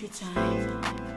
your time.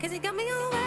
Cause he got me all